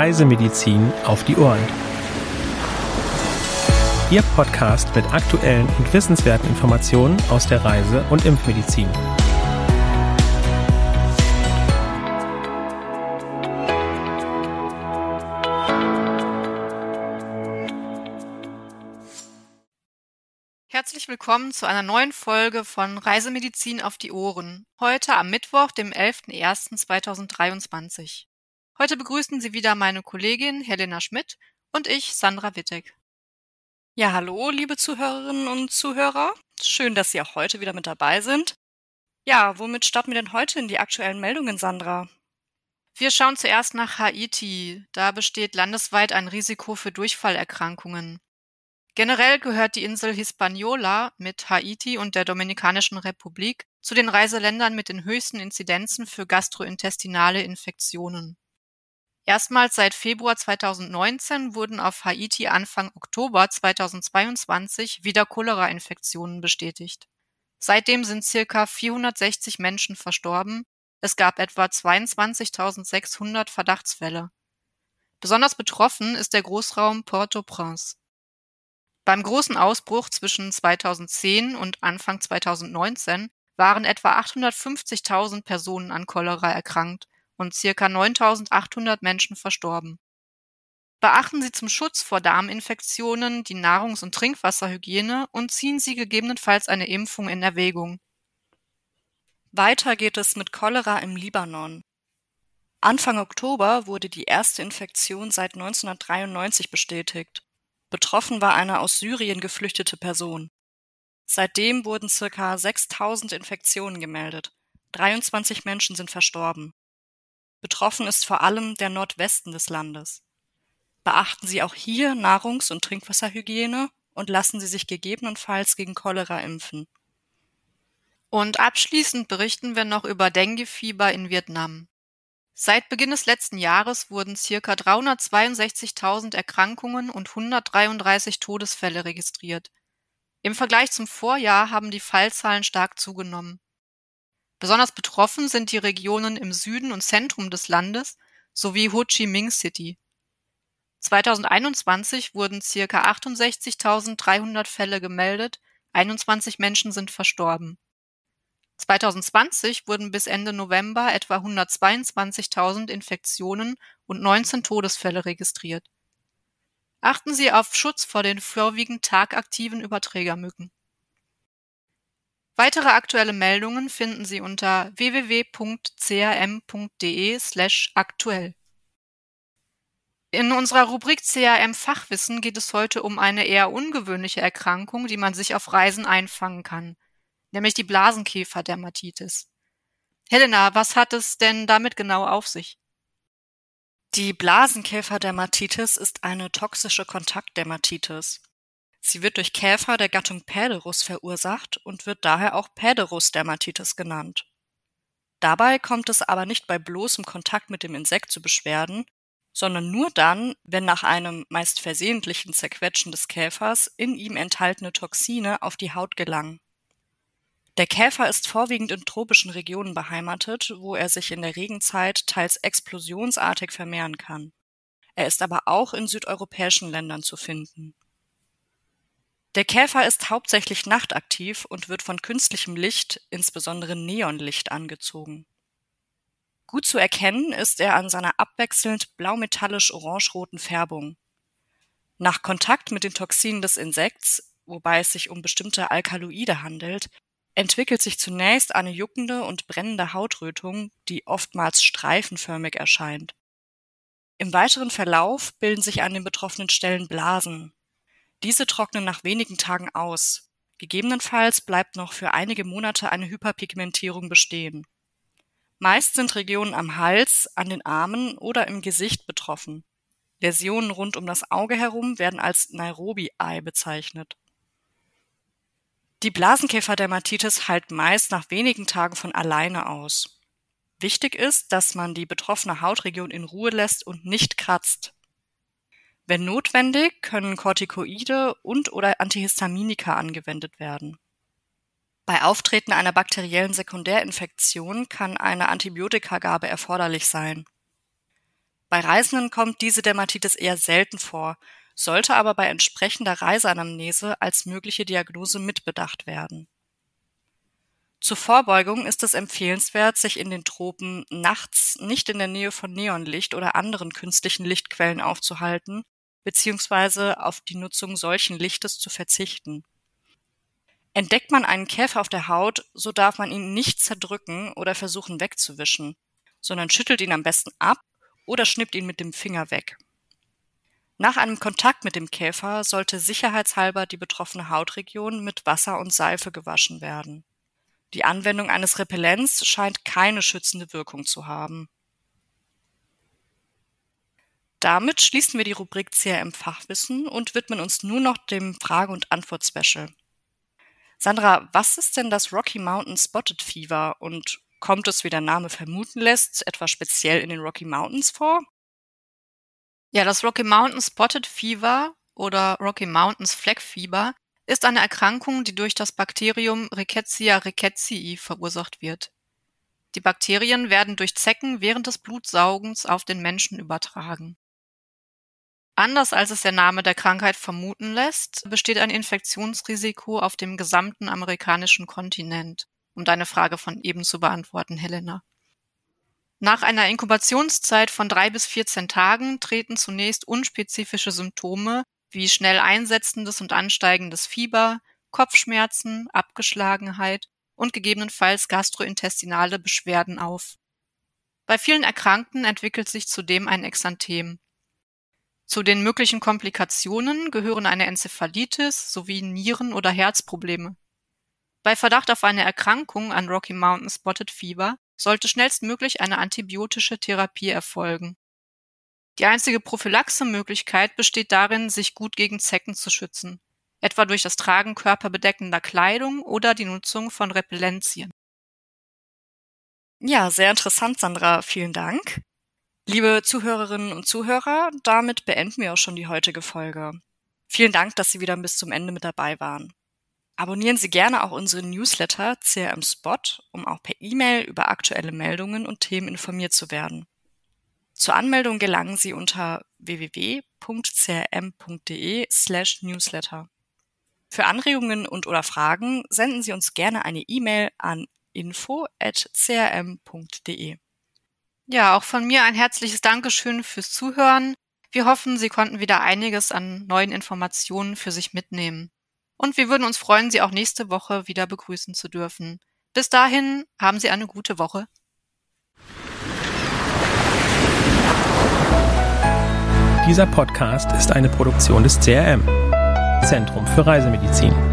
Reisemedizin auf die Ohren. Ihr Podcast mit aktuellen und wissenswerten Informationen aus der Reise- und Impfmedizin. Herzlich willkommen zu einer neuen Folge von Reisemedizin auf die Ohren. Heute am Mittwoch, dem 11.01.2023. Heute begrüßen Sie wieder meine Kollegin Helena Schmidt und ich, Sandra Wittek. Ja, hallo, liebe Zuhörerinnen und Zuhörer. Schön, dass Sie auch heute wieder mit dabei sind. Ja, womit starten wir denn heute in die aktuellen Meldungen, Sandra? Wir schauen zuerst nach Haiti. Da besteht landesweit ein Risiko für Durchfallerkrankungen. Generell gehört die Insel Hispaniola mit Haiti und der Dominikanischen Republik zu den Reiseländern mit den höchsten Inzidenzen für gastrointestinale Infektionen. Erstmals seit Februar 2019 wurden auf Haiti Anfang Oktober 2022 wieder Cholera-Infektionen bestätigt. Seitdem sind circa 460 Menschen verstorben. Es gab etwa 22.600 Verdachtsfälle. Besonders betroffen ist der Großraum Port-au-Prince. Beim großen Ausbruch zwischen 2010 und Anfang 2019 waren etwa 850.000 Personen an Cholera erkrankt und circa 9.800 Menschen verstorben. Beachten Sie zum Schutz vor Darminfektionen die Nahrungs- und Trinkwasserhygiene und ziehen Sie gegebenenfalls eine Impfung in Erwägung. Weiter geht es mit Cholera im Libanon. Anfang Oktober wurde die erste Infektion seit 1993 bestätigt. Betroffen war eine aus Syrien geflüchtete Person. Seitdem wurden circa 6000 Infektionen gemeldet. 23 Menschen sind verstorben. Betroffen ist vor allem der Nordwesten des Landes. Beachten Sie auch hier Nahrungs- und Trinkwasserhygiene und lassen Sie sich gegebenenfalls gegen Cholera impfen. Und abschließend berichten wir noch über Denguefieber in Vietnam. Seit Beginn des letzten Jahres wurden circa 362.000 Erkrankungen und 133 Todesfälle registriert. Im Vergleich zum Vorjahr haben die Fallzahlen stark zugenommen. Besonders betroffen sind die Regionen im Süden und Zentrum des Landes sowie Ho Chi Minh City. 2021 wurden ca. 68.300 Fälle gemeldet, 21 Menschen sind verstorben. 2020 wurden bis Ende November etwa 122.000 Infektionen und 19 Todesfälle registriert. Achten Sie auf Schutz vor den vorwiegend tagaktiven Überträgermücken. Weitere aktuelle Meldungen finden Sie unter www.crm.de/aktuell. In unserer Rubrik CRM Fachwissen geht es heute um eine eher ungewöhnliche Erkrankung, die man sich auf Reisen einfangen kann, nämlich die Blasenkäferdermatitis. Helena, was hat es denn damit genau auf sich? Die Blasenkäferdermatitis ist eine toxische Kontaktdermatitis. Sie wird durch Käfer der Gattung Päderus verursacht und wird daher auch Päderus-Dermatitis genannt. Dabei kommt es aber nicht bei bloßem Kontakt mit dem Insekt zu Beschwerden, sondern nur dann, wenn nach einem meist versehentlichen Zerquetschen des Käfers in ihm enthaltene Toxine auf die Haut gelangen. Der Käfer ist vorwiegend in tropischen Regionen beheimatet, wo er sich in der Regenzeit teils explosionsartig vermehren kann. Er ist aber auch in südeuropäischen Ländern zu finden. Der Käfer ist hauptsächlich nachtaktiv und wird von künstlichem Licht, insbesondere Neonlicht, angezogen. Gut zu erkennen ist er an seiner abwechselnd blau-metallisch-orangeroten Färbung. Nach Kontakt mit den Toxinen des Insekts, wobei es sich um bestimmte Alkaloide handelt, entwickelt sich zunächst eine juckende und brennende Hautrötung, die oftmals streifenförmig erscheint. Im weiteren Verlauf bilden sich an den betroffenen Stellen Blasen, diese trocknen nach wenigen Tagen aus. Gegebenenfalls bleibt noch für einige Monate eine Hyperpigmentierung bestehen. Meist sind Regionen am Hals, an den Armen oder im Gesicht betroffen. Läsionen rund um das Auge herum werden als Nairobi-Eye bezeichnet. Die Blasenkäferdermatitis heilt meist nach wenigen Tagen von alleine aus. Wichtig ist, dass man die betroffene Hautregion in Ruhe lässt und nicht kratzt. Wenn notwendig, können Corticoide und/oder Antihistaminika angewendet werden. Bei Auftreten einer bakteriellen Sekundärinfektion kann eine Antibiotikagabe erforderlich sein. Bei Reisenden kommt diese Dermatitis eher selten vor, sollte aber bei entsprechender Reiseanamnese als mögliche Diagnose mitbedacht werden. Zur Vorbeugung ist es empfehlenswert, sich in den Tropen nachts nicht in der Nähe von Neonlicht oder anderen künstlichen Lichtquellen aufzuhalten beziehungsweise auf die Nutzung solchen Lichtes zu verzichten. Entdeckt man einen Käfer auf der Haut, so darf man ihn nicht zerdrücken oder versuchen wegzuwischen, sondern schüttelt ihn am besten ab oder schnippt ihn mit dem Finger weg. Nach einem Kontakt mit dem Käfer sollte sicherheitshalber die betroffene Hautregion mit Wasser und Seife gewaschen werden. Die Anwendung eines Repellents scheint keine schützende Wirkung zu haben. Damit schließen wir die Rubrik CRM Fachwissen und widmen uns nur noch dem Frage- und Antwort-Special. Sandra, was ist denn das Rocky Mountain Spotted Fever und kommt es, wie der Name vermuten lässt, etwa speziell in den Rocky Mountains vor? Ja, das Rocky Mountain Spotted Fever oder Rocky Mountains Flag Fever ist eine Erkrankung, die durch das Bakterium Rickettsia rickettsii verursacht wird. Die Bakterien werden durch Zecken während des Blutsaugens auf den Menschen übertragen. Anders als es der Name der Krankheit vermuten lässt, besteht ein Infektionsrisiko auf dem gesamten amerikanischen Kontinent, um deine Frage von eben zu beantworten, Helena. Nach einer Inkubationszeit von drei bis 14 Tagen treten zunächst unspezifische Symptome wie schnell einsetzendes und ansteigendes Fieber, Kopfschmerzen, Abgeschlagenheit und gegebenenfalls gastrointestinale Beschwerden auf. Bei vielen Erkrankten entwickelt sich zudem ein Exanthem, zu den möglichen Komplikationen gehören eine Enzephalitis sowie Nieren- oder Herzprobleme. Bei Verdacht auf eine Erkrankung an Rocky Mountain Spotted Fever sollte schnellstmöglich eine antibiotische Therapie erfolgen. Die einzige Prophylaxe-Möglichkeit besteht darin, sich gut gegen Zecken zu schützen, etwa durch das Tragen körperbedeckender Kleidung oder die Nutzung von Repellenzien. Ja, sehr interessant, Sandra. Vielen Dank. Liebe Zuhörerinnen und Zuhörer, damit beenden wir auch schon die heutige Folge. Vielen Dank, dass Sie wieder bis zum Ende mit dabei waren. Abonnieren Sie gerne auch unseren Newsletter CRM Spot, um auch per E-Mail über aktuelle Meldungen und Themen informiert zu werden. Zur Anmeldung gelangen Sie unter www.crm.de slash newsletter. Für Anregungen und oder Fragen senden Sie uns gerne eine E-Mail an info.crm.de. Ja, auch von mir ein herzliches Dankeschön fürs Zuhören. Wir hoffen, Sie konnten wieder einiges an neuen Informationen für sich mitnehmen. Und wir würden uns freuen, Sie auch nächste Woche wieder begrüßen zu dürfen. Bis dahin haben Sie eine gute Woche. Dieser Podcast ist eine Produktion des CRM, Zentrum für Reisemedizin.